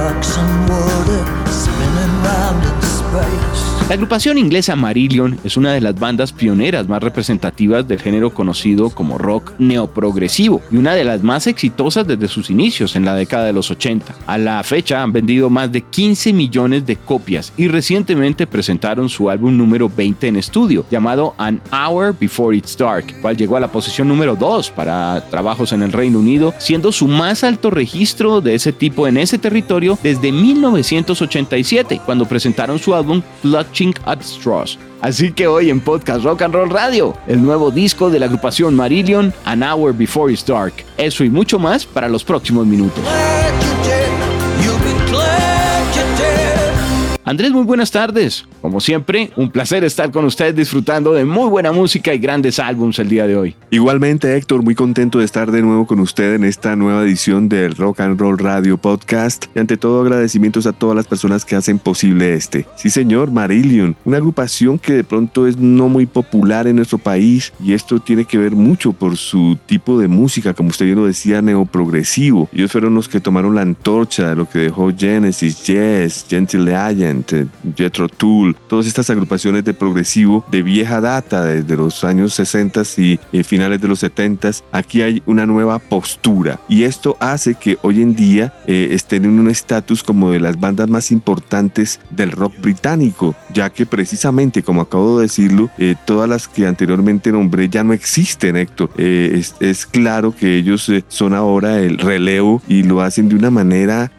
rocks and water, La agrupación inglesa Marillion es una de las bandas pioneras más representativas del género conocido como rock neoprogresivo y una de las más exitosas desde sus inicios en la década de los 80. A la fecha han vendido más de 15 millones de copias y recientemente presentaron su álbum número 20 en estudio llamado An Hour Before It's Dark, cual llegó a la posición número 2 para trabajos en el Reino Unido, siendo su más alto registro de ese tipo en ese territorio desde 1987, cuando presentaron su álbum At Straws. Así que hoy en Podcast Rock and Roll Radio, el nuevo disco de la agrupación Marillion, An Hour Before It's Dark. Eso y mucho más para los próximos minutos. Andrés, muy buenas tardes. Como siempre, un placer estar con ustedes disfrutando de muy buena música y grandes álbums el día de hoy. Igualmente, Héctor, muy contento de estar de nuevo con usted en esta nueva edición del Rock and Roll Radio Podcast. Y ante todo, agradecimientos a todas las personas que hacen posible este. Sí, señor, Marillion, una agrupación que de pronto es no muy popular en nuestro país y esto tiene que ver mucho por su tipo de música, como usted bien lo decía, neoprogresivo. Ellos fueron los que tomaron la antorcha de lo que dejó Genesis, Yes, Gentle Giant, Jethro Tull, todas estas agrupaciones de progresivo de vieja data, desde los años 60 y eh, finales de los 70, aquí hay una nueva postura y esto hace que hoy en día eh, estén en un estatus como de las bandas más importantes del rock británico, ya que precisamente, como acabo de decirlo, eh, todas las que anteriormente nombré ya no existen, Héctor. Es, es, claro que ellos son ahora el relevo y lo hacen de una manera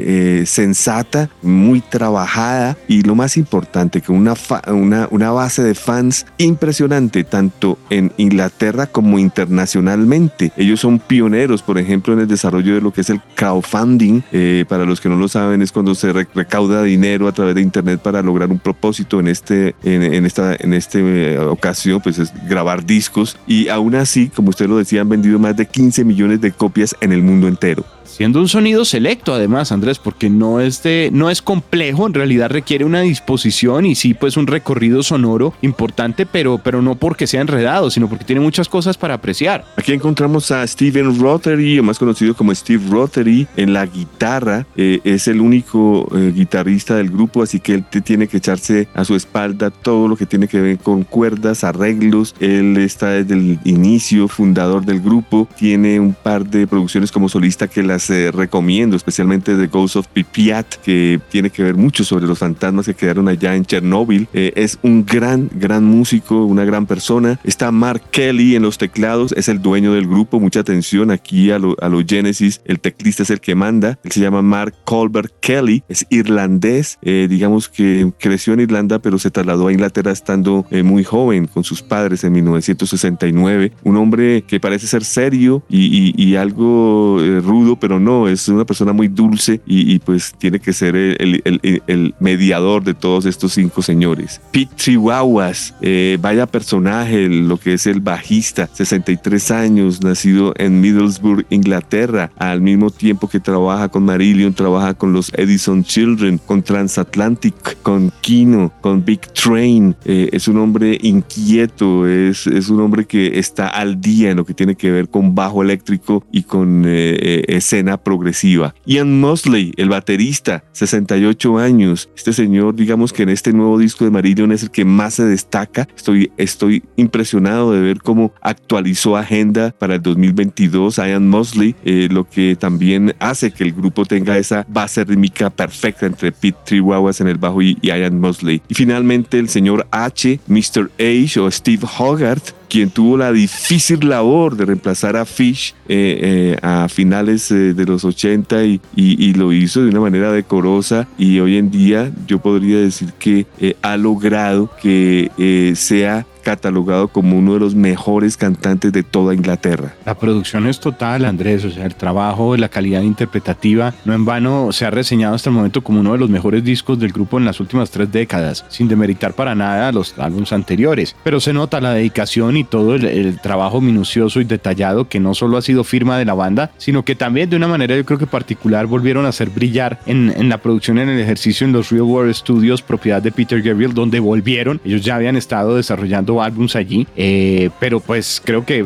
sensata, muy trabajada y lo más importante, que una, una, una base de fans impresionante, tanto en Inglaterra como internacionalmente. Ellos son pioneros, por ejemplo, en el desarrollo de lo que es el crowdfunding. Eh, para los que no lo saben, es cuando se recauda dinero a través de Internet para lograr un propósito en, este, en, esta en este, eh, ocasión, pues es grabar discos. Y aún así, como usted lo decía, han vendido más de 15 millones de copias en el mundo entero. Siendo un sonido selecto además, Andrés, porque no es, de, no es complejo, en realidad requiere una disposición y sí, pues un recorrido sonoro importante, pero, pero no porque sea enredado, sino porque tiene muchas cosas para apreciar. Aquí encontramos a Steven Rothery, más conocido como Steve Rothery, en la guitarra. Eh, es el único eh, guitarrista del grupo, así que él te tiene que echarse a su espalda todo lo que tiene que ver con cuerdas, arreglos. Él está desde el inicio, fundador del grupo, tiene un par de producciones como solista que las eh, recomiendo, especialmente The Ghost of Pipiat, que tiene que ver mucho sobre los fantasmas que quedaron allá en Chernóbil. Eh, es un gran, gran músico, una gran persona. Está Mark Kelly en los teclados, es el dueño del grupo. Mucha atención aquí a los a lo Genesis. El teclista es el que manda. Él se llama Mark Colbert Kelly, es irlandés. Eh, digamos que creció en Irlanda, pero se trasladó a Inglaterra estando muy joven con sus padres en 1969. Un hombre que parece ser serio y, y algo rudo, pero no, es una persona muy dulce y, pues tiene que ser el, el, el, mediador de todos estos cinco señores. Pete Chihuahuas, eh, vaya personaje, lo que es el bajista, 63 años, nacido en Middlesbrough, Inglaterra, al mismo tiempo que trabaja con Marillion, trabaja con los Edison Children, con Transatlantic, con Kino, con Big Train. Eh, es un hombre inquieto, es, es un hombre que está al día en lo que tiene que ver con bajo eléctrico y con eh, escena progresiva. Ian Mosley, el baterista, 68 años. Este señor, digamos que en este nuevo disco de Marillion es el que más se destaca. Estoy, estoy impresionado de ver cómo actualizó agenda para el 2022 Ian Mosley, eh, lo que también hace que el grupo tenga esa base rítmica perfecta entre Pete Triwawas en el bajo y, y Ian Mosley. Y finalmente el señor H, Mr. H o Steve Hogarth, quien tuvo la difícil labor de reemplazar a Fish eh, eh, a finales eh, de los 80 y, y, lo hizo de una manera decorosa y hoy en día yo podría decir que ha logrado que sea catalogado como uno de los mejores cantantes de toda Inglaterra. La producción es total, Andrés, o sea, el trabajo, la calidad interpretativa, no en vano se ha reseñado hasta el momento como uno de los mejores discos del grupo en las últimas tres décadas, sin demeritar para nada los álbumes anteriores, pero se nota la dedicación y todo el, trabajo minucioso y detallado que no solo ha sido firma de la banda, sino que también de una manera yo creo que particular volvieron a hacer brillar en, en la producción, en el ejercicio en los Real World Studios, propiedad de Peter Gabriel, donde volvieron. Ellos ya habían estado desarrollando álbums allí, eh, pero pues creo que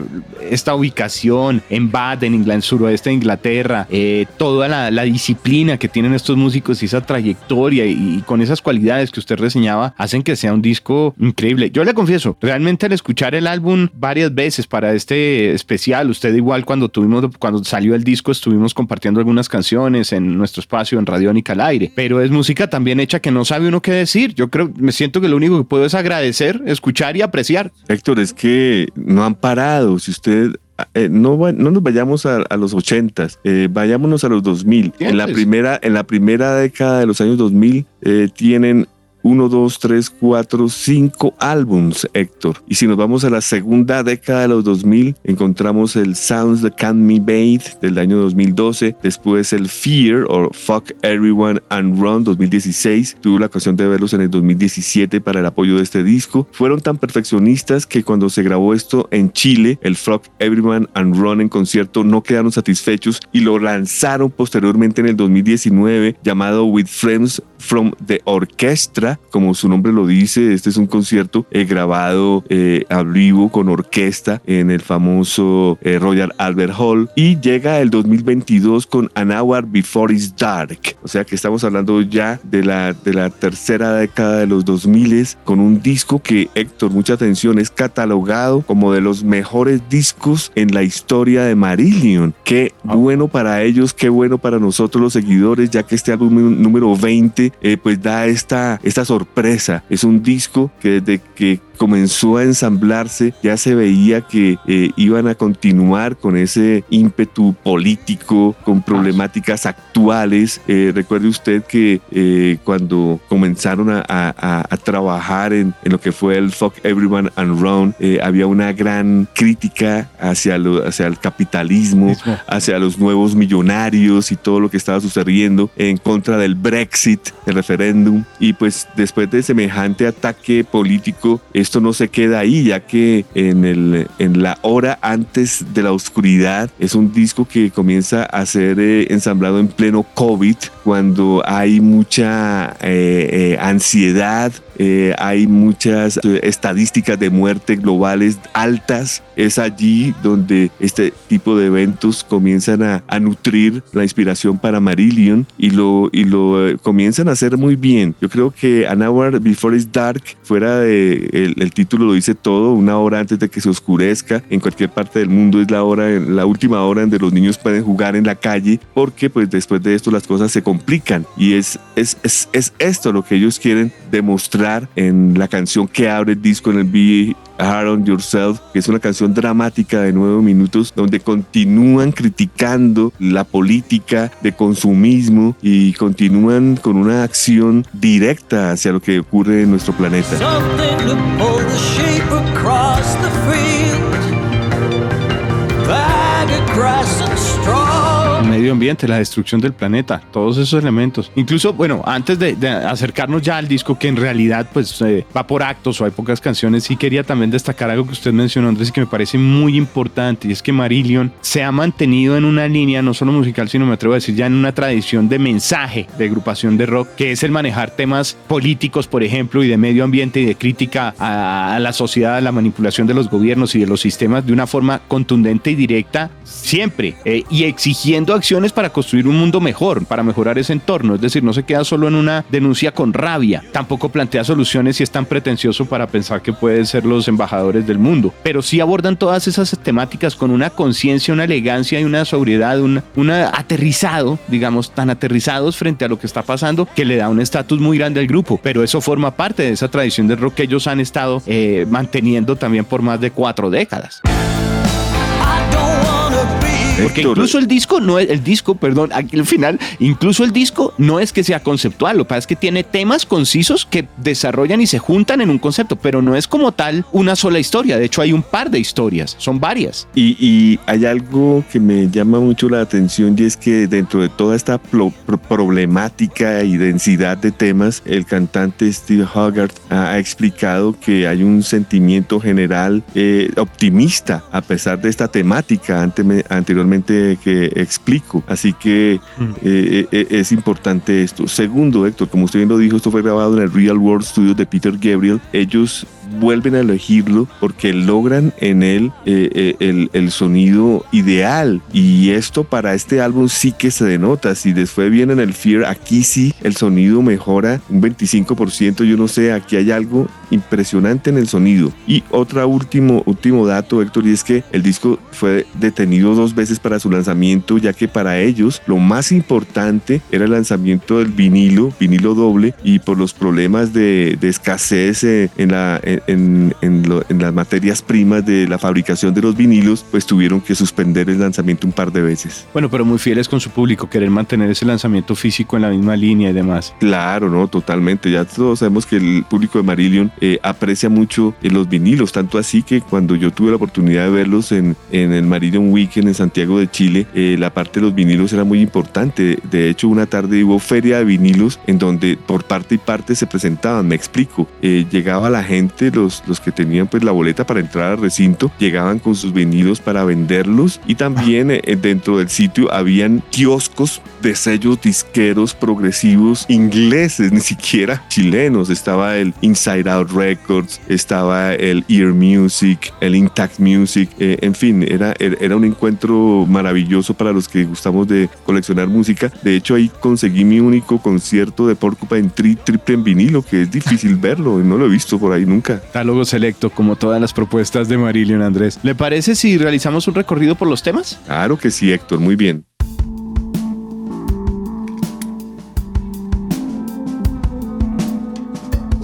esta ubicación en Bath, en Inglaterra, suroeste de Inglaterra, eh, toda la, la, disciplina que tienen estos músicos y esa trayectoria y, y, con esas cualidades que usted reseñaba, hacen que sea un disco increíble. Yo le confieso, realmente al escuchar el álbum varias veces para este especial, usted igual cuando tuvimos, cuando salió el disco, estuvimos compartiendo algunas canciones en nuestro espacio en Radiónica al aire, pero es música también hecha que no sabe uno qué decir. Yo creo, me siento que lo único que puedo es agradecer, escuchar y apreciar. Héctor, es que no han parado. Si usted eh, no, no, nos vayamos a, a los ochentas, eh, vayámonos a los 2000. En la, primera, en la primera década de los años 2000 eh, tienen 1, 2, 3, 4, 5 álbums, Héctor. Y si nos vamos a la segunda década de los 2000, encontramos el Sounds That Can't Me Bathe del año 2012, después el Fear o Fuck Everyone and Run 2016. Tuve la ocasión de verlos en el 2017 para el apoyo de este disco. Fueron tan perfeccionistas que cuando se grabó esto en Chile, el Fuck Everyone and Run en concierto no quedaron satisfechos y lo lanzaron posteriormente en el 2019 llamado With Friends from the Orchestra como su nombre lo dice, este es un concierto eh, grabado eh, a vivo con orquesta en el famoso eh, Royal Albert Hall y llega el 2022 con An Hour Before It's Dark. O sea que estamos hablando ya de la, de la tercera década de los 2000 con un disco que, Héctor, mucha atención, es catalogado como de los mejores discos en la historia de Marillion. Qué bueno para ellos, qué bueno para nosotros los seguidores, ya que este álbum número 20 pues da esta, esta sorpresa. Es un disco que desde que comenzó a ensamblarse, ya se veía que eh, iban a continuar con ese ímpetu político, con problemáticas actuales. Eh, recuerde usted que eh, cuando comenzaron a, a, a trabajar en, en, lo que fue el Fuck Everyone and Run, había una gran crítica hacia, lo, hacia el capitalismo, hacia los nuevos millonarios y todo lo que estaba sucediendo en contra del Brexit, el referéndum. Y pues después de semejante ataque político, esto no se queda ahí, ya que en, el, en la hora antes de la oscuridad es un disco que comienza a ser eh, ensamblado en pleno COVID, cuando hay mucha eh, eh, ansiedad, hay muchas estadísticas de muerte globales altas. Es allí donde este tipo de eventos comienzan a, a nutrir la inspiración para Marillion y lo, y lo comienzan a hacer muy bien. Yo creo que An Hour Before It's Dark, fuera de el, título lo dice todo, una hora antes de que se oscurezca, en cualquier parte del mundo es la hora, la última hora donde los niños pueden jugar en la calle, porque pues después de esto las cosas se complican. Y es, es, es, es esto lo que ellos quieren demostrar en la canción que abre el disco en el Hard on Yourself, que es una canción dramática de nueve minutos, donde continúan criticando la política de consumismo y continúan con una acción directa hacia lo que ocurre en nuestro planeta. Medio ambiente, la destrucción del planeta, todos esos elementos. Incluso, bueno, antes de, acercarnos ya al disco que en realidad pues eh, va por actos o hay pocas canciones, sí quería también destacar algo que usted mencionó, Andrés, y que me parece muy importante, y es que Marillion se ha mantenido en una línea, no solo musical, sino me atrevo a decir ya en una tradición de mensaje de agrupación de rock, que es el manejar temas políticos, por ejemplo, y de medio ambiente y de crítica a, a la sociedad, a la manipulación de los gobiernos y de los sistemas de una forma contundente y directa, siempre, eh, y exigiendo acciones para construir un mundo mejor, para mejorar ese entorno. Es decir, no se queda solo en una denuncia con rabia, tampoco plantea soluciones y es tan pretencioso para pensar que pueden ser los embajadores del mundo, pero sí abordan todas esas temáticas con una conciencia, una elegancia y una sobriedad, una aterrizado, digamos, tan aterrizados frente a lo que está pasando que le da un estatus muy grande al grupo, pero eso forma parte de esa tradición de rock que ellos han estado eh, manteniendo también por más de cuatro décadas. Porque incluso el disco no es, el disco, perdón, aquí al final, incluso el disco no es que sea conceptual, lo que pasa es que tiene temas concisos que desarrollan y se juntan en un concepto, pero no es como tal una sola historia. De hecho, hay un par de historias, son varias. Y, y hay algo que me llama mucho la atención y es que dentro de toda esta problemática y densidad de temas, el cantante Steve Hogarth ha, explicado que hay un sentimiento general eh, optimista a pesar de esta temática anteriormente que explico. Así que mm. eh, eh, es importante esto. Segundo, Héctor, como usted bien lo dijo, esto fue grabado en el Real World Studios de Peter Gabriel. Ellos vuelven a elegirlo porque logran en él eh, eh, el, el, sonido ideal y esto para este álbum sí que se denota si después viene en el Fear aquí sí el sonido mejora un 25% yo no sé aquí hay algo impresionante en el sonido y otro último último dato Héctor y es que el disco fue detenido dos veces para su lanzamiento ya que para ellos lo más importante era el lanzamiento del vinilo vinilo doble y por los problemas de, de escasez eh, en la en, las materias primas de la fabricación de los vinilos, pues tuvieron que suspender el lanzamiento un par de veces. Bueno, pero muy fieles con su público, querer mantener ese lanzamiento físico en la misma línea y demás. Claro, no, totalmente. Ya todos sabemos que el público de Marillion eh, aprecia mucho eh, los vinilos, tanto así que cuando yo tuve la oportunidad de verlos en, en el Marillion Weekend en Santiago de Chile, eh, la parte de los vinilos era muy importante. De hecho, una tarde hubo feria de vinilos en donde por parte y parte se presentaban. Me explico. llegaba la gente, los, los que tenían pues la boleta para entrar al recinto llegaban con sus vinilos para venderlos y también eh, dentro del sitio habían kioscos de sellos disqueros progresivos ingleses, ni siquiera chilenos. Estaba el Inside Out Records, estaba el Ear Music, el Intact Music, eh, en fin, era, era un encuentro maravilloso para los que gustamos de coleccionar música. De hecho, ahí conseguí mi único concierto de Porcupine Tree triple en vinilo, que es difícil verlo, no lo he visto por ahí nunca. Catálogo selecto, como todas las propuestas de Marillion Andrés. ¿Le parece si realizamos un recorrido por los temas? Claro que sí, Héctor, muy bien.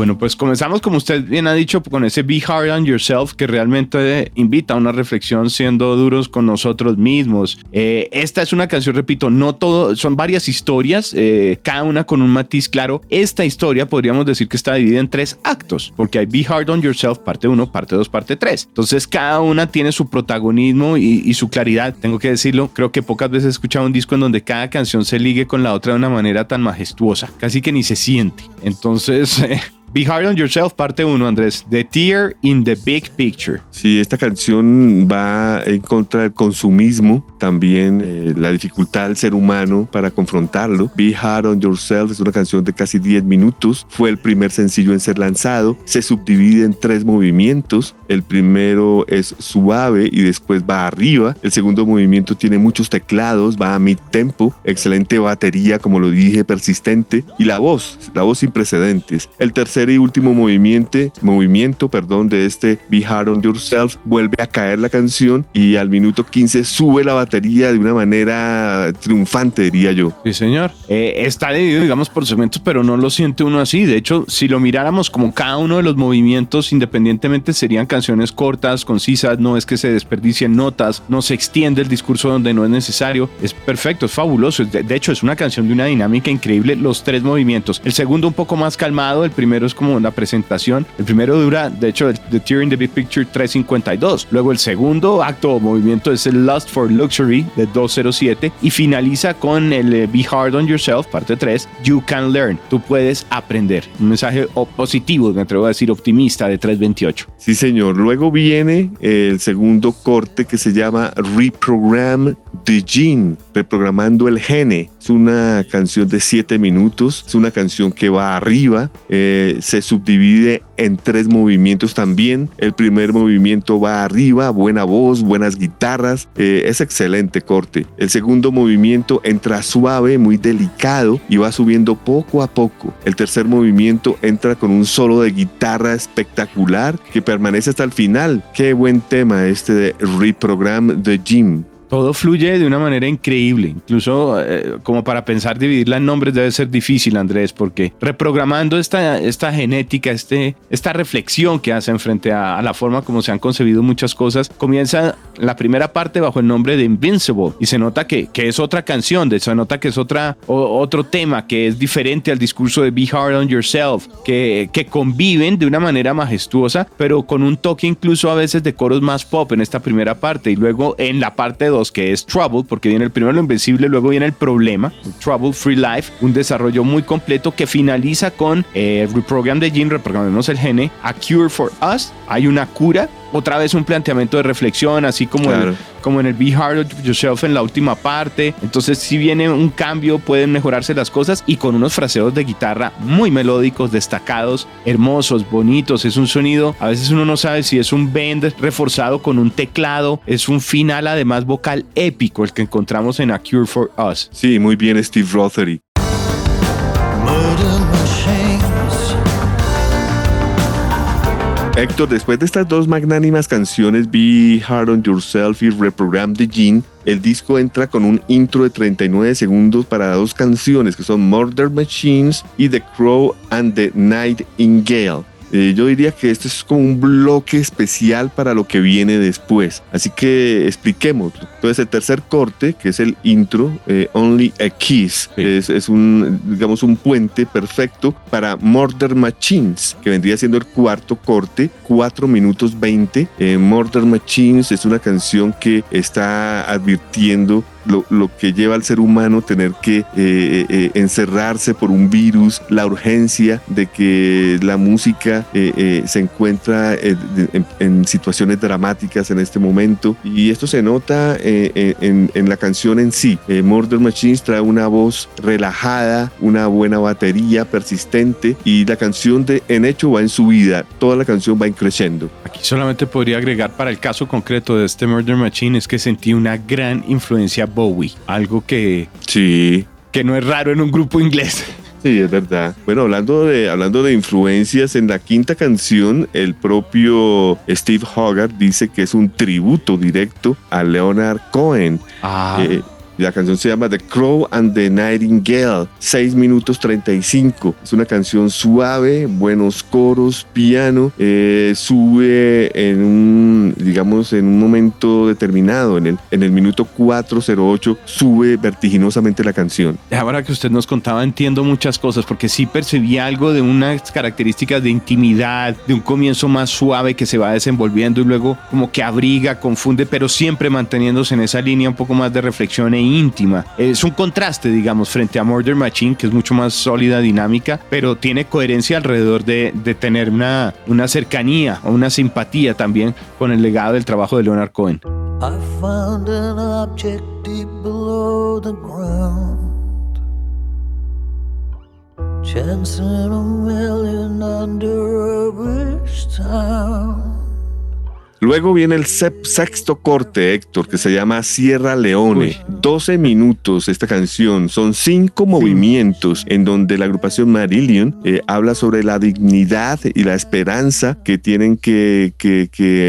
Bueno, pues comenzamos, como usted bien ha dicho, con ese Be Hard on Yourself que realmente invita a una reflexión siendo duros con nosotros mismos. Eh, esta es una canción, repito, no todo, son varias historias, eh, cada una con un matiz claro. Esta historia podríamos decir que está dividida en tres actos, porque hay Be Hard on Yourself, parte 1, parte 2, parte 3. Entonces cada una tiene su protagonismo y, su claridad. Tengo que decirlo, creo que pocas veces he escuchado un disco en donde cada canción se ligue con la otra de una manera tan majestuosa, casi que ni se siente. Entonces... Eh, Be Hard on Yourself, parte 1, Andrés. The Tear in the Big Picture. Sí, esta canción va en contra del consumismo, también eh, la dificultad del ser humano para confrontarlo. Be Hard on Yourself es una canción de casi 10 minutos. Fue el primer sencillo en ser lanzado. Se subdivide en tres movimientos. El primero es suave y después va arriba. El segundo movimiento tiene muchos teclados, va a mid tempo. Excelente batería, como lo dije, persistente. Y la voz, la voz sin precedentes. El tercer y último movimiento, movimiento perdón, de este Be Hard on Yourself, vuelve a caer la canción y al minuto 15 sube la batería de una manera triunfante, diría yo. Sí, señor. Eh, está dividido, digamos, por segmentos, pero no lo siente uno así. De hecho, si lo miráramos como cada uno de los movimientos independientemente, serían canciones cortas, concisas, no es que se desperdicien notas, no se extiende el discurso donde no es necesario. Es perfecto, es fabuloso. De, de hecho, es una canción de una dinámica increíble, los tres movimientos. El segundo un poco más calmado, el primero como una presentación. El primero dura, de hecho, The Tear in the Big Picture 352. Luego el segundo acto o movimiento es el Lust for Luxury de 207 y finaliza con el eh, Be Hard on Yourself, parte 3, You Can Learn. Tú puedes aprender. Un mensaje positivo, me atrevo a decir optimista de 328. Sí, señor. Luego viene el segundo corte que se llama Reprogram the Gene, reprogramando el gene. Es una canción de 7 minutos, es una canción que va arriba, eh, se subdivide en tres movimientos también. El primer movimiento va arriba, buena voz, buenas guitarras, eh, es excelente corte. El segundo movimiento entra suave, muy delicado y va subiendo poco a poco. El tercer movimiento entra con un solo de guitarra espectacular que permanece hasta el final. Qué buen tema este de Reprogram the Gym. Todo fluye de una manera increíble, incluso eh, como para pensar dividirla en nombres debe ser difícil, Andrés, porque reprogramando esta, esta genética, este, esta reflexión que hacen frente a, la forma como se han concebido muchas cosas, comienza la primera parte bajo el nombre de Invincible. Y se nota que, que es otra canción, se nota que es otra, otro tema que es diferente al discurso de Be Hard on Yourself, que, que conviven de una manera majestuosa, pero con un toque incluso a veces de coros más pop en esta primera parte y luego en la parte 2 que es Trouble, porque viene el primero lo invencible, luego viene el problema, Trouble Free Life, un desarrollo muy completo que finaliza con eh, Reprogram the Gene, reprogramemos el gene, A Cure for Us, hay una cura otra vez un planteamiento de reflexión, así como, como en el Be Hard Yourself en la última parte. Entonces, si viene un cambio, pueden mejorarse las cosas y con unos fraseos de guitarra muy melódicos, destacados, hermosos, bonitos. Es un sonido, a veces uno no sabe si es un bend reforzado con un teclado, es un final además vocal épico el que encontramos en A Cure for Us. Sí, muy bien, Steve Rothery. Héctor, después de estas dos magnánimas canciones, Be Hard on Yourself y Reprogram the Gene, el disco entra con un intro de 39 segundos para dos canciones que son Murder Machines y The Crow and the Nightingale. Eh, yo diría que este es como un bloque especial para lo que viene después. Así que expliquemos. Entonces, el tercer corte, que es el intro, eh, Only a Kiss, es, un, digamos, un puente perfecto para Murder Machines, que vendría siendo el cuarto corte, 4 minutos 20. Eh, Murder Machines es una canción que está advirtiendo lo, que lleva al ser humano tener que eh, eh, eh, encerrarse por un virus, la urgencia de que la música se encuentra en, situaciones dramáticas en este momento y esto se nota en, la canción en sí. Murder Machines trae una voz relajada, una buena batería persistente y la canción de En hecho va en su vida, toda la canción va increciendo. Aquí solamente podría agregar para el caso concreto de este Murder Machine es que sentí una gran influencia Bowie, algo que, sí. que no es raro en un grupo inglés. Sí, es verdad. Bueno, hablando de, hablando de influencias, en la quinta canción, el propio Steve Hogarth dice que es un tributo directo a Leonard Cohen. Ah. Eh, la canción se llama The Crow and the Nightingale, 6 minutos 35. Es una canción suave, buenos coros, piano, eh, sube en un, digamos, en un momento determinado, en el, en el minuto 408, sube vertiginosamente la canción. Ahora que usted nos contaba, entiendo muchas cosas, porque sí percibí algo de unas características de intimidad, de un comienzo más suave que se va desenvolviendo y luego como que abriga, confunde, pero siempre manteniéndose en esa línea un poco más de reflexión e íntima. Es un contraste, digamos, frente a Murder Machine, que es mucho más sólida, dinámica, pero tiene coherencia alrededor de, de tener una, una cercanía o una simpatía también con el legado del trabajo de Leonard Cohen. I found an object deep below the ground. Chance in a million under a town. Luego viene el sexto corte, Héctor, que se llama Sierra Leone. 12 minutos esta canción. Son cinco movimientos en donde la agrupación Marillion eh, habla sobre la dignidad y la esperanza que tienen que,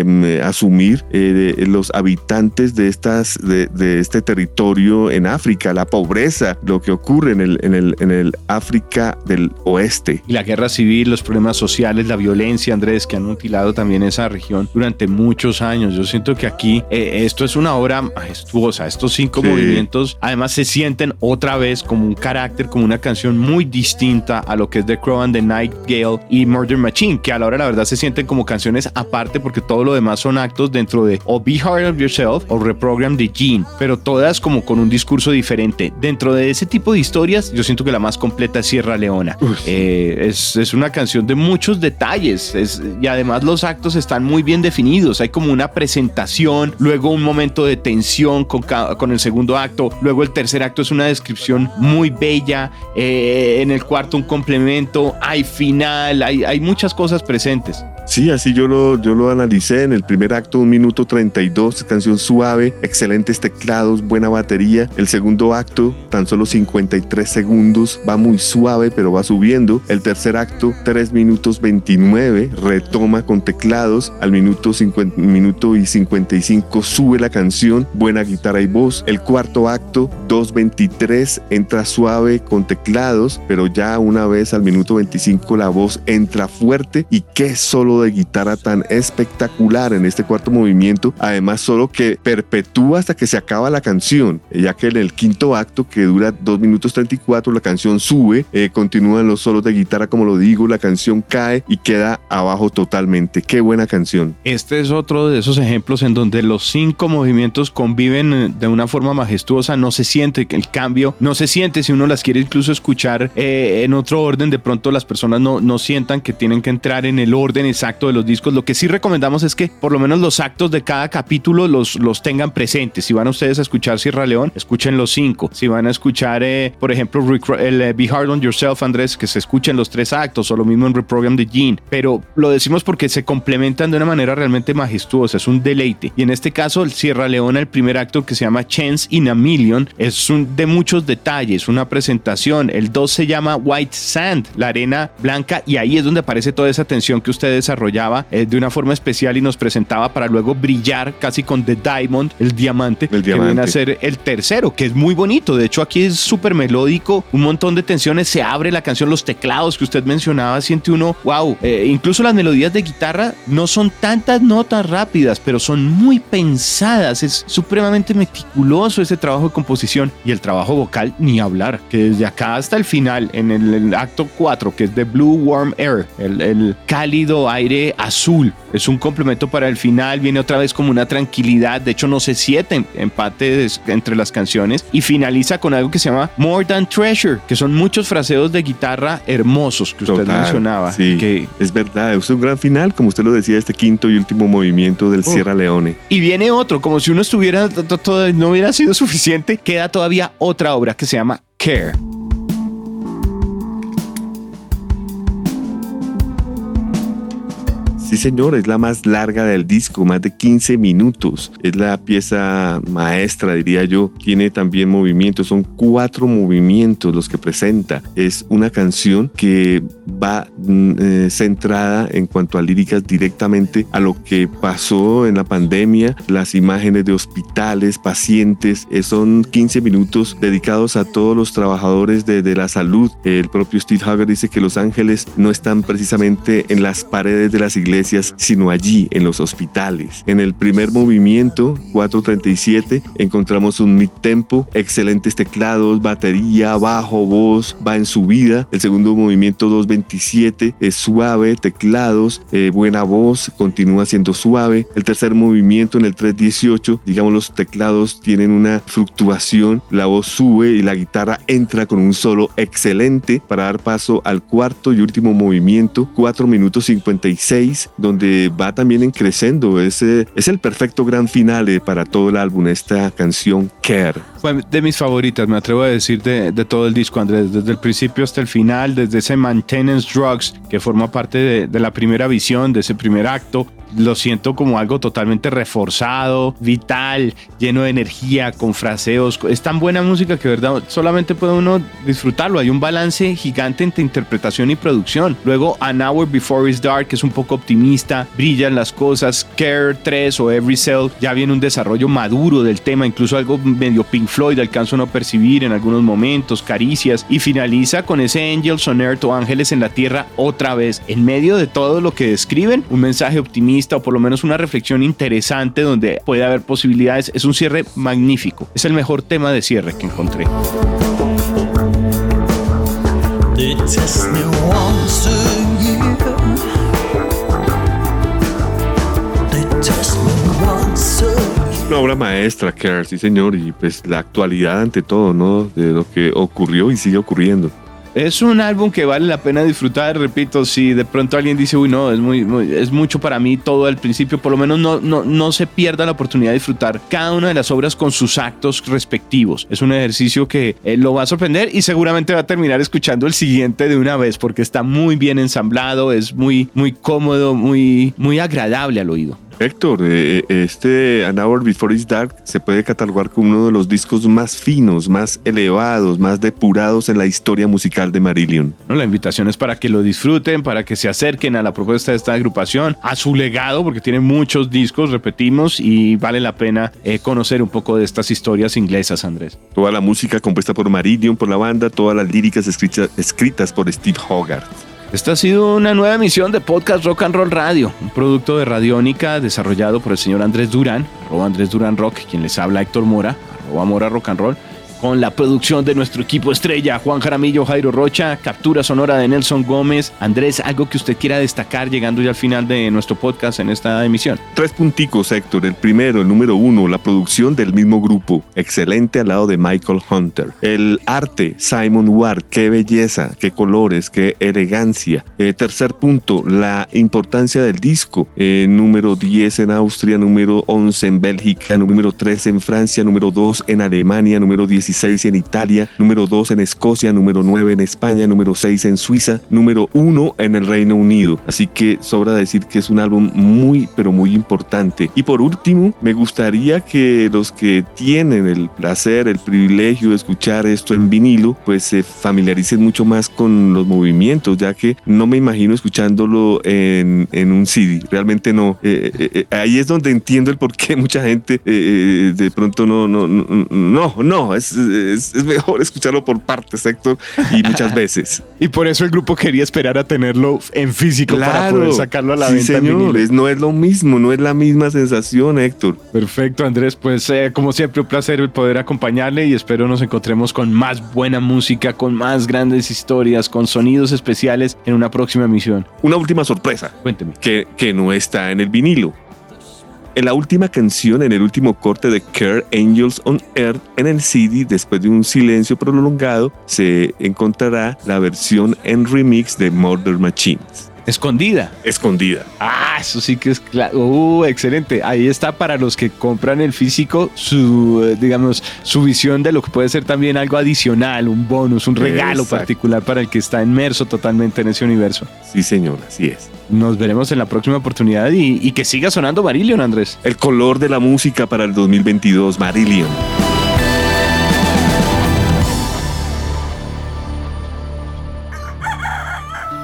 mm, asumir eh, los habitantes de, estas, de, este territorio en África, la pobreza, lo que ocurre en el, en, el, en el África del Oeste. Y la guerra civil, los problemas sociales, la violencia, Andrés, que han mutilado también esa región durante mucho muchos años. Yo siento que aquí eh, esto es una obra majestuosa. Estos cinco movimientos además se sienten otra vez como un carácter, como una canción muy distinta a lo que es The Crow and the Nightingale y Murder Machine, que a la hora la verdad se sienten como canciones aparte porque todo lo demás son actos dentro de o Be Hard of Yourself o Reprogram the Gene, pero todas como con un discurso diferente. Dentro de ese tipo de historias, yo siento que la más completa es Sierra Leona. Eh, es, es, una canción de muchos detalles es, y además los actos están muy bien definidos hay como una presentación, luego un momento de tensión con, con el segundo acto, luego el tercer acto es una descripción muy bella, eh, en el cuarto un complemento, hay final, hay, hay muchas cosas presentes. Sí, así yo lo, yo lo analicé en el primer acto, un minuto 32, canción suave, excelentes teclados, buena batería. El segundo acto, tan solo 53 segundos, va muy suave, pero va subiendo. El tercer acto, 3 minutos 29, retoma con teclados. Al minuto, 50, minuto y 55 sube la canción, buena guitarra y voz. El cuarto acto, 2.23, entra suave con teclados, pero ya una vez al minuto 25 la voz entra fuerte y qué solo de guitarra tan espectacular en este cuarto movimiento, además solo que perpetúa hasta que se acaba la canción, ya que en el quinto acto que dura 2 minutos 34 la canción sube, eh, continúan los solos de guitarra como lo digo, la canción cae y queda abajo totalmente. Qué buena canción. Este es otro de esos ejemplos en donde los cinco movimientos conviven eh, de una forma majestuosa, no se siente el cambio, no se siente si uno las quiere incluso escuchar eh, en otro orden, de pronto las personas no, no sientan que tienen que entrar en el orden de los discos. Lo que sí recomendamos es que por lo menos los actos de cada capítulo los, los tengan presentes. Si van ustedes a escuchar Sierra León, escuchen los cinco. Si van a escuchar, eh, por ejemplo, el eh, Be Hard on Yourself, Andrés, que se escuchen los tres actos, o lo mismo en Reprogram de Gene. Pero lo decimos porque se complementan de una manera realmente majestuosa, es un deleite. Y en este caso, el Sierra León, el primer acto que se llama Chance in a Million, es un, de muchos detalles, una presentación. El 2 se llama White Sand, la arena blanca, y ahí es donde aparece toda esa tensión que usted desarrollaba eh, de una forma especial y nos presentaba para luego brillar casi con The Diamond, el diamante, el que viene a ser el tercero, que es muy bonito. De hecho, aquí es súper melódico, un montón de tensiones, se abre la canción, los teclados que usted mencionaba, siente uno, wow, eh, incluso las melodías de guitarra no son tantas notas rápidas, pero son muy pensadas, es supremamente meticuloso ese trabajo de composición y el trabajo vocal, ni hablar, que desde acá hasta el final, en el, acto 4, que es de Blue Warm Air, el, el cálido aire azul, es un complemento para el final, viene otra vez como una tranquilidad, de hecho no sé siete empates entre las canciones y finaliza con algo que se llama More Than Treasure, que son muchos fraseos de guitarra hermosos que usted mencionaba. Sí, que, es verdad, es un gran final, como usted lo decía, este quinto y último movimiento del Sierra Leone. Y viene otro, como si uno estuviera, no hubiera sido suficiente, queda todavía otra obra que se llama Care. Sí, señor, es la más larga del disco, más de 15 minutos. Es la pieza maestra, diría yo. Tiene también movimientos, son cuatro movimientos los que presenta. Es una canción que va mm, eh, centrada en cuanto a líricas directamente a lo que pasó en la pandemia, las imágenes de hospitales, pacientes. Eh, son 15 minutos dedicados a todos los trabajadores de, de la salud. El propio Steve Hager dice que los ángeles no están precisamente en las paredes de las iglesias sino allí, en los hospitales. En el primer movimiento, 437, encontramos un mid-tempo, excelentes teclados, batería, bajo, voz, va en subida. El segundo movimiento, 227, es suave, teclados, eh, buena voz, continúa siendo suave. El tercer movimiento, en el 318, digamos los teclados tienen una fluctuación, la voz sube y la guitarra entra con un solo excelente para dar paso al cuarto y último movimiento, 4 minutos 56, donde va también en creciendo. Es, es el perfecto gran finale para todo el álbum, esta canción Care. Fue de mis favoritas, me atrevo a decir, de, de, todo el disco, Andrés, desde el principio hasta el final, desde ese Maintenance Drugs, que forma parte de la primera visión, de ese primer acto, lo siento como algo totalmente reforzado, vital, lleno de energía, con fraseos. Es tan buena música que, verdad, solamente puede uno disfrutarlo. Hay un balance gigante entre interpretación y producción. Luego, An Hour Before It's Dark, que es un poco optimista, brillan las cosas. Care 3 o Every Cell, ya viene un desarrollo maduro del tema, incluso algo medio Pink Floyd, alcanzo a no percibir en algunos momentos, caricias. Y finaliza con ese Angels on Earth o Ángeles en la Tierra otra vez. En medio de todo lo que describen, un mensaje optimista o por lo menos una reflexión interesante donde puede haber posibilidades. Es un cierre magnífico. Es el mejor tema de cierre que encontré. Una obra maestra, Care, sí señor, y pues la actualidad ante todo, ¿no? De lo que ocurrió y sigue ocurriendo. Es un álbum que vale la pena disfrutar, repito, si de pronto alguien dice, uy, no, es, muy, es mucho para mí todo al principio, por lo menos no, no, no se pierda la oportunidad de disfrutar cada una de las obras con sus actos respectivos. Es un ejercicio que eh, lo va a sorprender y seguramente va a terminar escuchando el siguiente de una vez porque está muy bien ensamblado, es muy, muy cómodo, muy, muy agradable al oído. Héctor, eh, eh, este An Hour Before It's Dark se puede catalogar como uno de los discos más finos, más elevados, más depurados en la historia musical de Marillion. la invitación es para que lo disfruten, para que se acerquen a la propuesta de esta agrupación, a su legado, porque tiene muchos discos, repetimos, y vale la pena eh, conocer un poco de estas historias inglesas, Andrés. Toda la música compuesta por Marillion, por la banda, todas las líricas escritas, escritas por Steve Hogarth. Esta ha sido una nueva emisión de Podcast Rock and Roll Radio, un producto de Radiónica desarrollado por el señor Andrés Durán, arroba Andrés Durán Rock, quien les habla Héctor Mora, arroba Mora Rock and Roll con la producción de nuestro equipo estrella, Juan Jaramillo, Jairo Rocha, captura sonora de Nelson Gómez. Andrés, algo que usted quiera destacar llegando ya al final de nuestro podcast en esta emisión. Tres punticos, Héctor. El primero, el número uno, la producción del mismo grupo. Excelente al lado de Michael Hunter. El arte, Simon Ward. Qué belleza, qué colores, qué elegancia. Eh, tercer punto, la importancia del disco. Eh, número 10 en Austria, número 11 en Bélgica, número 13 en Francia, número 2 en Alemania, número 17 en Italia, número 2 en Escocia, número 9 en España, número 6 en Suiza, número 1 en el Reino Unido. Así que sobra decir que es un álbum muy, pero muy importante. Y por último, me gustaría que los que tienen el placer, el privilegio de escuchar esto en vinilo, pues se familiaricen mucho más con los movimientos, ya que no me imagino escuchándolo en, en un CD. Realmente no. Eh, eh, eh, ahí es donde entiendo el por qué mucha gente de pronto no, no, no, no, no, es, es, mejor escucharlo por partes, Héctor, y muchas veces. y por eso el grupo quería esperar a tenerlo en físico para poder sacarlo a la venta. Señores, no es lo mismo, no es la misma sensación, Héctor. Perfecto, Andrés. Pues eh, como siempre, un placer poder acompañarle y espero nos encontremos con más buena música, con más grandes historias, con sonidos especiales en una próxima emisión. Una última sorpresa. Cuénteme. Que, que no está en el vinilo. En la última canción, en el último corte de Care Angels on Earth, en el CD, después de un silencio prolongado, se encontrará la versión en remix de Murder Machines. Escondida. Escondida. Ah, eso sí que es claro. Uh, excelente. Ahí está para los que compran el físico su, eh, digamos, su visión de lo que puede ser también algo adicional, un bonus, un regalo particular para el que está inmerso totalmente en ese universo. Sí, señor, así es. Nos veremos en la próxima oportunidad y, y que siga sonando Marillion, Andrés. El color de la música para el 2022, Marillion.